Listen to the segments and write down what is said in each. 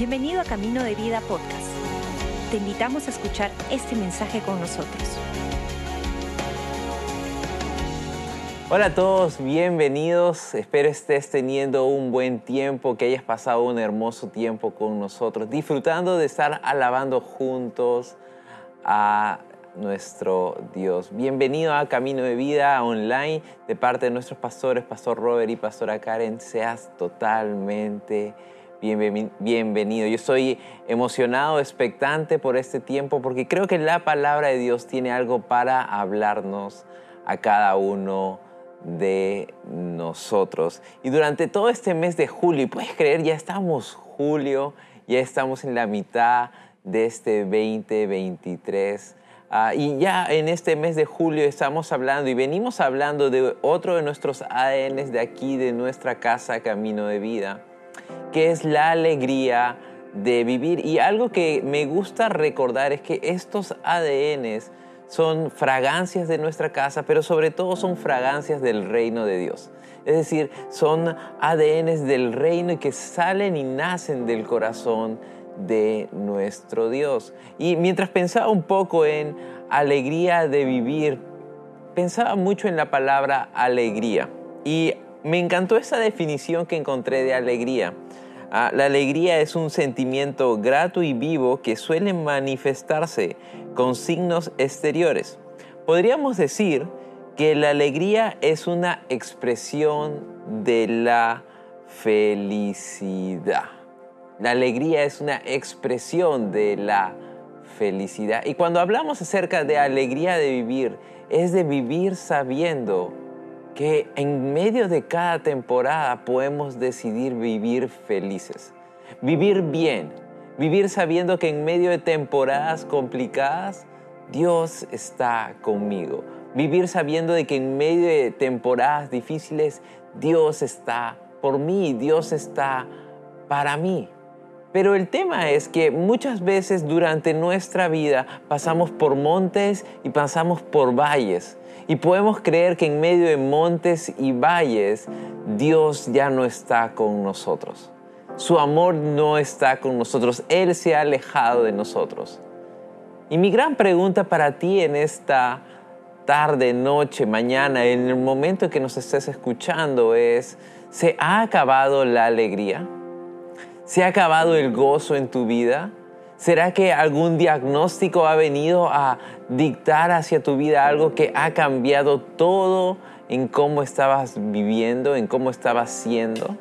Bienvenido a Camino de Vida Podcast. Te invitamos a escuchar este mensaje con nosotros. Hola a todos, bienvenidos. Espero estés teniendo un buen tiempo, que hayas pasado un hermoso tiempo con nosotros, disfrutando de estar alabando juntos a nuestro Dios. Bienvenido a Camino de Vida Online de parte de nuestros pastores, Pastor Robert y Pastora Karen. Seas totalmente bienvenido. Yo estoy emocionado, expectante por este tiempo porque creo que la palabra de Dios tiene algo para hablarnos a cada uno de nosotros. Y durante todo este mes de julio, puedes creer, ya estamos julio, ya estamos en la mitad de este 2023. Ah, y ya en este mes de julio estamos hablando y venimos hablando de otro de nuestros ADNs de aquí, de nuestra casa Camino de Vida, que es la alegría de vivir. Y algo que me gusta recordar es que estos ADNs son fragancias de nuestra casa, pero sobre todo son fragancias del reino de Dios. Es decir, son ADNs del reino y que salen y nacen del corazón de nuestro Dios. Y mientras pensaba un poco en alegría de vivir, pensaba mucho en la palabra alegría. Y me encantó esa definición que encontré de alegría. Ah, la alegría es un sentimiento grato y vivo que suele manifestarse con signos exteriores. Podríamos decir que la alegría es una expresión de la felicidad. La alegría es una expresión de la felicidad. Y cuando hablamos acerca de alegría de vivir, es de vivir sabiendo que en medio de cada temporada podemos decidir vivir felices, vivir bien, vivir sabiendo que en medio de temporadas complicadas Dios está conmigo, vivir sabiendo de que en medio de temporadas difíciles Dios está por mí, Dios está para mí. Pero el tema es que muchas veces durante nuestra vida pasamos por montes y pasamos por valles. Y podemos creer que en medio de montes y valles Dios ya no está con nosotros. Su amor no está con nosotros. Él se ha alejado de nosotros. Y mi gran pregunta para ti en esta tarde, noche, mañana, en el momento que nos estés escuchando es, ¿se ha acabado la alegría? ¿Se ha acabado el gozo en tu vida? ¿Será que algún diagnóstico ha venido a dictar hacia tu vida algo que ha cambiado todo en cómo estabas viviendo, en cómo estabas siendo?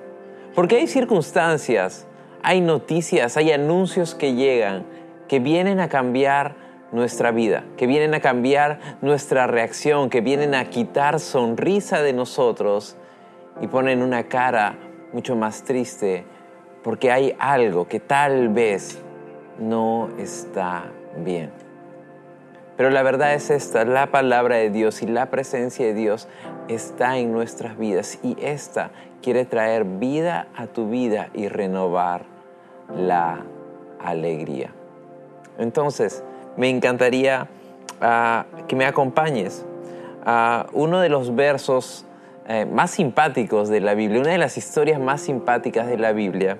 Porque hay circunstancias, hay noticias, hay anuncios que llegan que vienen a cambiar nuestra vida, que vienen a cambiar nuestra reacción, que vienen a quitar sonrisa de nosotros y ponen una cara mucho más triste, porque hay algo que tal vez no está bien. Pero la verdad es esta, la palabra de Dios y la presencia de Dios está en nuestras vidas y esta quiere traer vida a tu vida y renovar la alegría. Entonces, me encantaría ah, que me acompañes a uno de los versos eh, más simpáticos de la Biblia, una de las historias más simpáticas de la Biblia,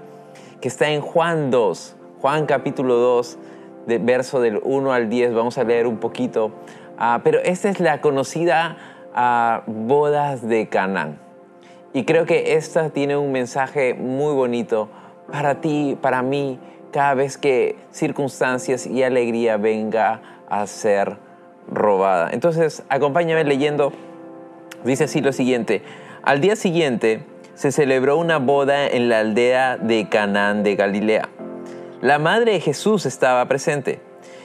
que está en Juan 2, Juan capítulo 2, de verso del 1 al 10, vamos a leer un poquito. Ah, pero esta es la conocida ah, bodas de Canaán. Y creo que esta tiene un mensaje muy bonito para ti, para mí, cada vez que circunstancias y alegría venga a ser robada. Entonces, acompáñame leyendo. Dice así lo siguiente. Al día siguiente se celebró una boda en la aldea de Canaán de Galilea la madre de Jesús estaba presente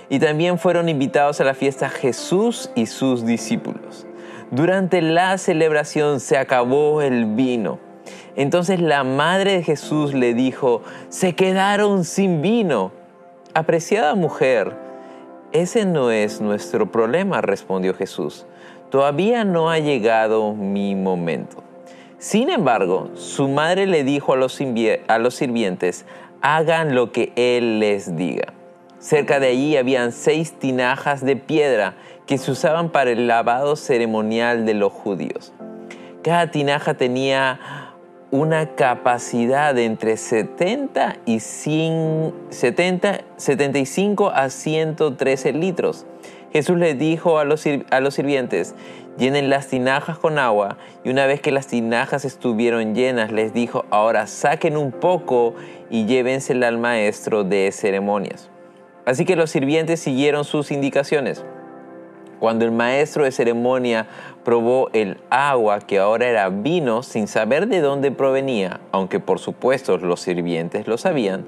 y también fueron invitados a la fiesta Jesús y sus discípulos. Durante la celebración se acabó el vino. Entonces la madre de Jesús le dijo, se quedaron sin vino. Apreciada mujer, ese no es nuestro problema, respondió Jesús. Todavía no ha llegado mi momento. Sin embargo, su madre le dijo a los, sirvientes, hagan lo que Él les diga. Cerca de allí habían seis tinajas de piedra que se usaban para el lavado ceremonial de los judíos. Cada tinaja tenía una capacidad de entre 70 y 70, 75 a 113 litros. Jesús le dijo a los, a los sirvientes, llenen las tinajas con agua, y una vez que las tinajas estuvieron llenas, les dijo, ahora saquen un poco y llévensela al maestro de ceremonias. Así que los sirvientes siguieron sus indicaciones. Cuando el maestro de ceremonia probó el agua que ahora era vino sin saber de dónde provenía, aunque por supuesto los sirvientes lo sabían,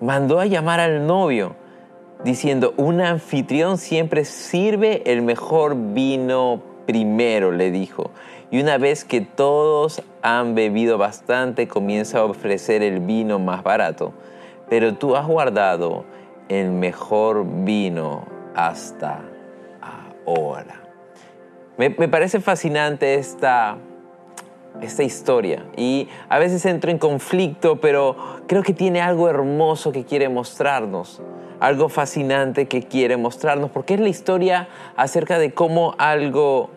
mandó a llamar al novio, diciendo, un anfitrión siempre sirve el mejor vino primero, le dijo. Y una vez que todos han bebido bastante, comienza a ofrecer el vino más barato. Pero tú has guardado el mejor vino hasta ahora. Me, parece fascinante esta, esta historia y a veces entro en conflicto, pero creo que tiene algo hermoso que quiere mostrarnos, algo fascinante que quiere mostrarnos, porque es la historia acerca de cómo algo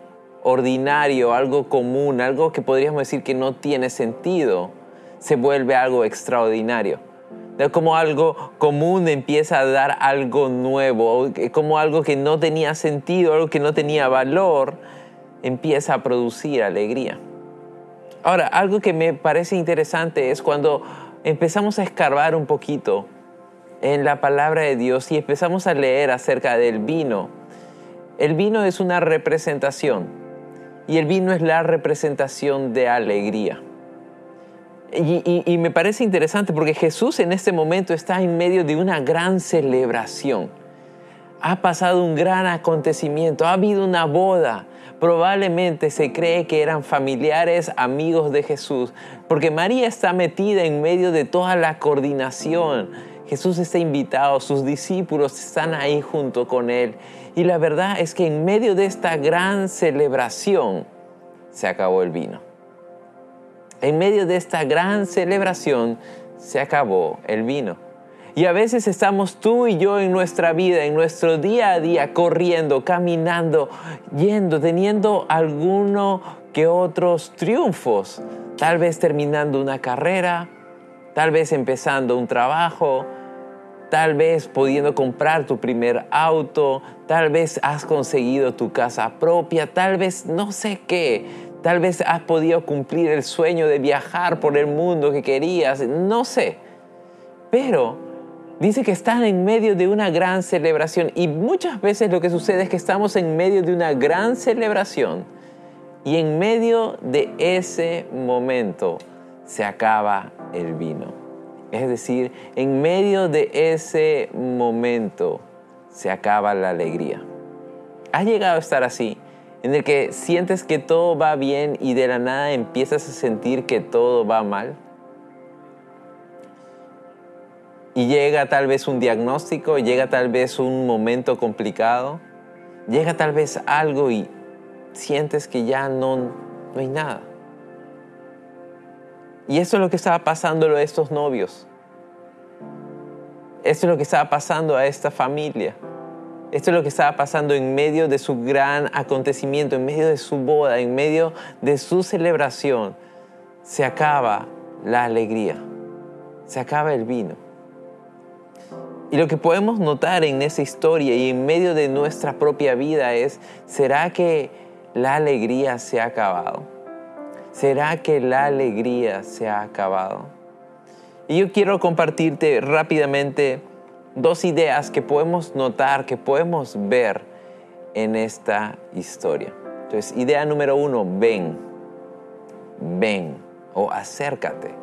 ordinario, algo común, algo que podríamos decir que no tiene sentido, se vuelve algo extraordinario como algo común empieza a dar algo nuevo, como algo que no tenía sentido, algo que no tenía valor, empieza a producir alegría. Ahora, algo que me parece interesante es cuando empezamos a escarbar un poquito en la palabra de Dios y empezamos a leer acerca del vino. El vino es una representación y el vino es la representación de alegría. Y, me parece interesante porque Jesús en este momento está en medio de una gran celebración. Ha pasado un gran acontecimiento, ha habido una boda. Probablemente se cree que eran familiares, amigos de Jesús, porque María está metida en medio de toda la coordinación. Jesús está invitado, sus discípulos están ahí junto con él. Y la verdad es que en medio de esta gran celebración se acabó el vino en medio de esta gran celebración se acabó el vino. Y a veces estamos tú y yo en nuestra vida, en nuestro día a día, corriendo, caminando, yendo, teniendo alguno que otros triunfos. Tal vez terminando una carrera, tal vez empezando un trabajo, tal vez pudiendo comprar tu primer auto, tal vez has conseguido tu casa propia, tal vez no sé qué, Tal vez has podido cumplir el sueño de viajar por el mundo que querías, no sé. Pero dice que están en medio de una gran celebración y muchas veces lo que sucede es que estamos en medio de una gran celebración y en medio de ese momento se acaba el vino. Es decir, en medio de ese momento se acaba la alegría. ¿Has llegado a estar así? en el que sientes que todo va bien y de la nada empiezas a sentir que todo va mal. Y llega tal vez un diagnóstico, llega tal vez un momento complicado, llega tal vez algo y sientes que ya no, no hay nada. Y eso es lo que estaba pasando a estos novios. Esto es lo que estaba pasando a esta familia. Esto es lo que estaba pasando en medio de su gran acontecimiento, en medio de su boda, en medio de su celebración. Se acaba la alegría, se acaba el vino. Y lo que podemos notar en esa historia y en medio de nuestra propia vida es, ¿será que la alegría se ha acabado? ¿Será que la alegría se ha acabado? Y yo quiero compartirte rápidamente dos ideas que podemos notar, que podemos ver en esta historia. Entonces, idea número uno, ven, ven o acércate.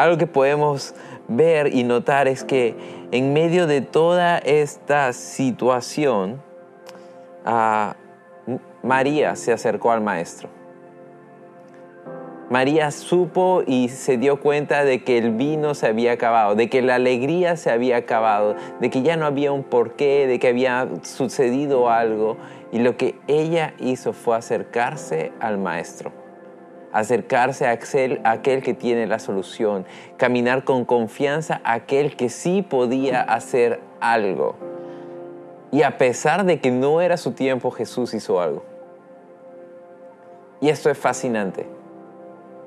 Algo que podemos ver y notar es que en medio de toda esta situación, ah, María se acercó al maestro. María supo y se dio cuenta de que el vino se había acabado, de que la alegría se había acabado, de que ya no había un porqué, de que había sucedido algo. Y lo que ella hizo fue acercarse al maestro, acercarse a aquel, aquel que tiene la solución, caminar con confianza a aquel que sí podía hacer algo. Y a pesar de que no era su tiempo, Jesús hizo algo. Y esto es fascinante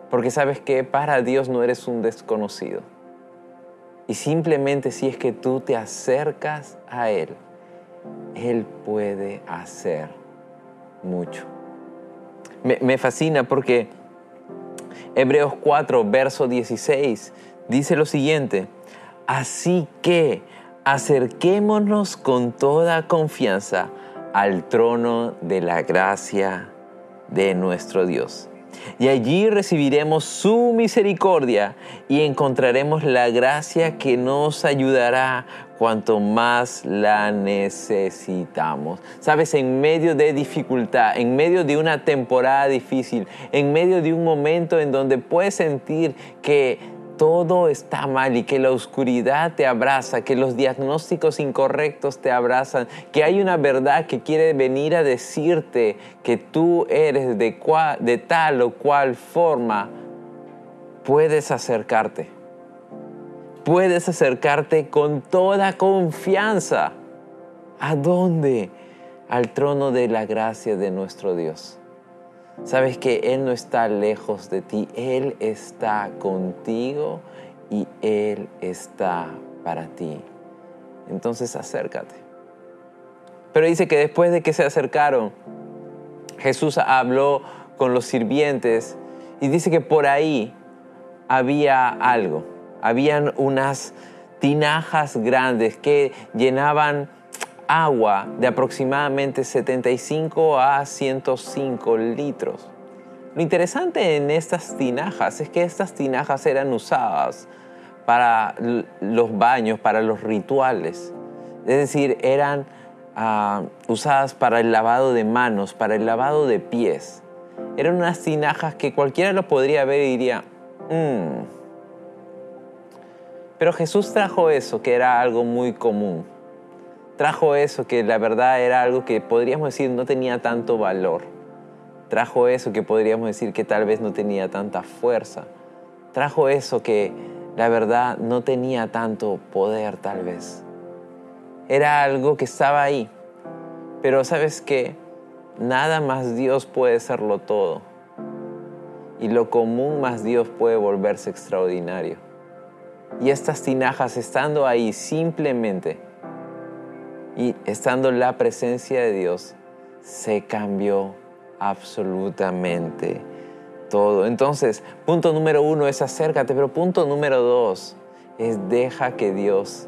Porque sabes que para Dios no eres un desconocido. Y simplemente si es que tú te acercas a Él, Él puede hacer mucho. Me fascina porque Hebreos 4, verso 16, dice lo siguiente, así que acerquémonos con toda confianza al trono de la gracia de nuestro Dios. Y allí recibiremos su misericordia y encontraremos la gracia que nos ayudará cuanto más la necesitamos. Sabes, en medio de dificultad, en medio de una temporada difícil, en medio de un momento en donde puedes sentir que todo está mal y que la oscuridad te abraza, que los diagnósticos incorrectos te abrazan, que hay una verdad que quiere venir a decirte que tú eres de, de tal o cual forma, puedes acercarte puedes acercarte con toda confianza. ¿A dónde? Al trono de la gracia de nuestro Dios. Sabes que Él no está lejos de ti, Él está contigo y Él está para ti. Entonces acércate. Pero dice que después de que se acercaron, Jesús habló con los sirvientes y dice que por ahí había algo habían unas tinajas grandes que llenaban agua de aproximadamente 75 a 105 litros. Lo interesante en estas tinajas es que estas tinajas eran usadas para los baños, para los rituales. Es decir, eran ah, usadas para el lavado de manos, para el lavado de pies. Eran unas tinajas que cualquiera lo podría ver y diría, mmm, pero Jesús trajo eso, que era algo muy común. Trajo eso, que la verdad era algo que podríamos decir no tenía tanto valor. Trajo eso que podríamos decir que tal vez no tenía tanta fuerza. Trajo eso que la verdad no tenía tanto poder tal vez. Era algo que estaba ahí. Pero sabes que nada más Dios puede serlo todo. Y lo común más Dios puede volverse extraordinario. Y estas tinajas estando ahí simplemente y estando en la presencia de Dios, se cambió absolutamente todo. Entonces, punto número uno es acércate, pero punto número dos es deja que Dios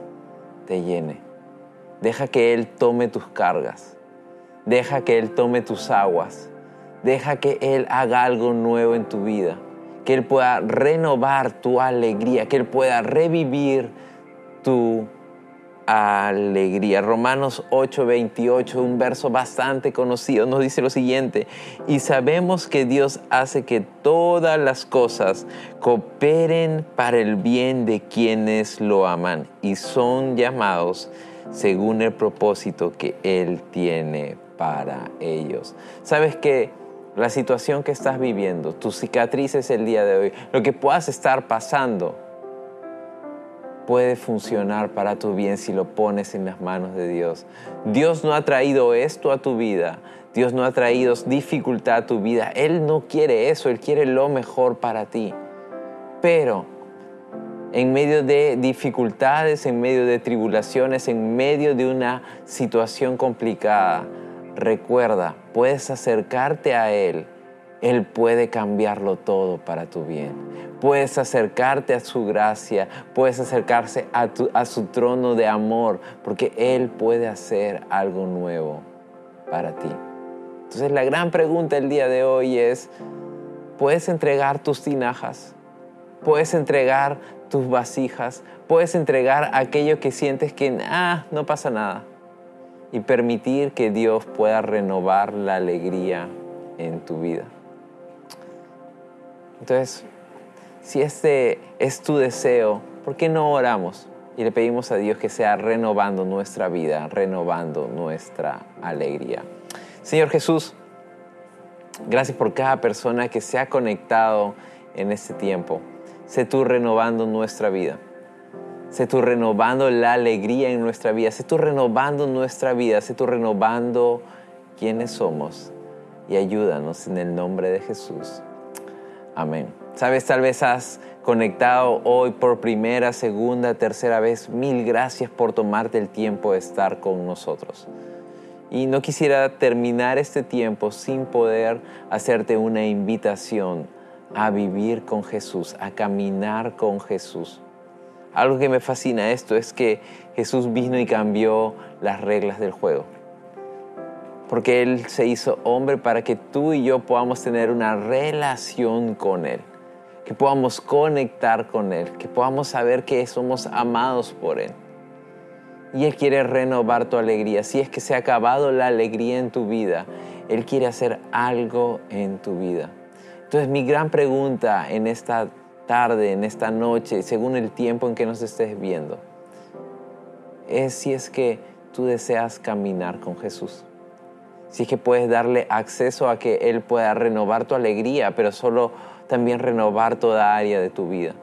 te llene. Deja que Él tome tus cargas. Deja que Él tome tus aguas. Deja que Él haga algo nuevo en tu vida que Él pueda renovar tu alegría, que Él pueda revivir tu alegría. Romanos 8:28, un verso bastante conocido, nos dice lo siguiente, y sabemos que Dios hace que todas las cosas cooperen para el bien de quienes lo aman y son llamados según el propósito que Él tiene para ellos. ¿Sabes que la situación que estás viviendo, tus cicatrices el día de hoy, lo que puedas estar pasando, puede funcionar para tu bien si lo pones en las manos de Dios. Dios no ha traído esto a tu vida. Dios no ha traído dificultad a tu vida. Él no quiere eso. Él quiere lo mejor para ti. Pero en medio de dificultades, en medio de tribulaciones, en medio de una situación complicada, recuerda, puedes acercarte a Él. Él puede cambiarlo todo para tu bien. Puedes acercarte a su gracia, puedes acercarse a, su trono de amor, porque Él puede hacer algo nuevo para ti. Entonces la gran pregunta el día de hoy es, ¿puedes entregar tus tinajas? ¿Puedes entregar tus vasijas? ¿Puedes entregar aquello que sientes que ah, no pasa nada? Y permitir que Dios pueda renovar la alegría en tu vida. Entonces, si este es tu deseo, ¿por qué no oramos y le pedimos a Dios que sea renovando nuestra vida, renovando nuestra alegría? Señor Jesús, gracias por cada persona que se ha conectado en este tiempo. Sé tú renovando nuestra vida. Sé tú renovando la alegría en nuestra vida. Sé tú renovando nuestra vida. Sé tú renovando quiénes somos. Y ayúdanos en el nombre de Jesús. Amén. Sabes, tal vez has conectado hoy por primera, segunda, tercera vez. Mil gracias por tomarte el tiempo de estar con nosotros. Y no quisiera terminar este tiempo sin poder hacerte una invitación a vivir con Jesús, a caminar con Jesús. Algo que me fascina esto es que Jesús vino y cambió las reglas del juego. Porque Él se hizo hombre para que tú y yo podamos tener una relación con Él, que podamos conectar con Él, que podamos saber que somos amados por Él. Y Él quiere renovar tu alegría. Si es que se ha acabado la alegría en tu vida, Él quiere hacer algo en tu vida. Entonces mi gran pregunta en esta tarde, en esta noche, según el tiempo en que nos estés viendo, es si es que tú deseas caminar con Jesús. Si es que puedes darle acceso a que Él pueda renovar tu alegría, pero solo también renovar toda área de tu vida.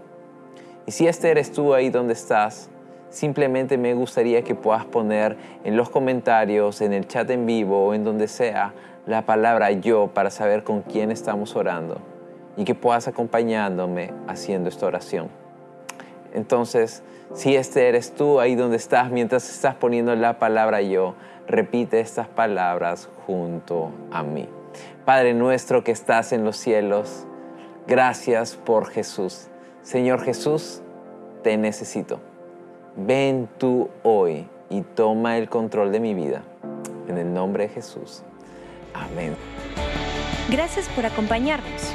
Y si este eres tú ahí donde estás, simplemente me gustaría que puedas poner en los comentarios, en el chat en vivo o en donde sea la palabra yo para saber con quién estamos orando y que puedas acompañándome haciendo esta oración. Entonces, si este eres tú ahí donde estás, mientras estás poniendo la palabra yo, repite estas palabras junto a mí. Padre nuestro que estás en los cielos, gracias por Jesús. Señor Jesús, te necesito. Ven tú hoy y toma el control de mi vida. En el nombre de Jesús. Amén. Gracias por acompañarnos.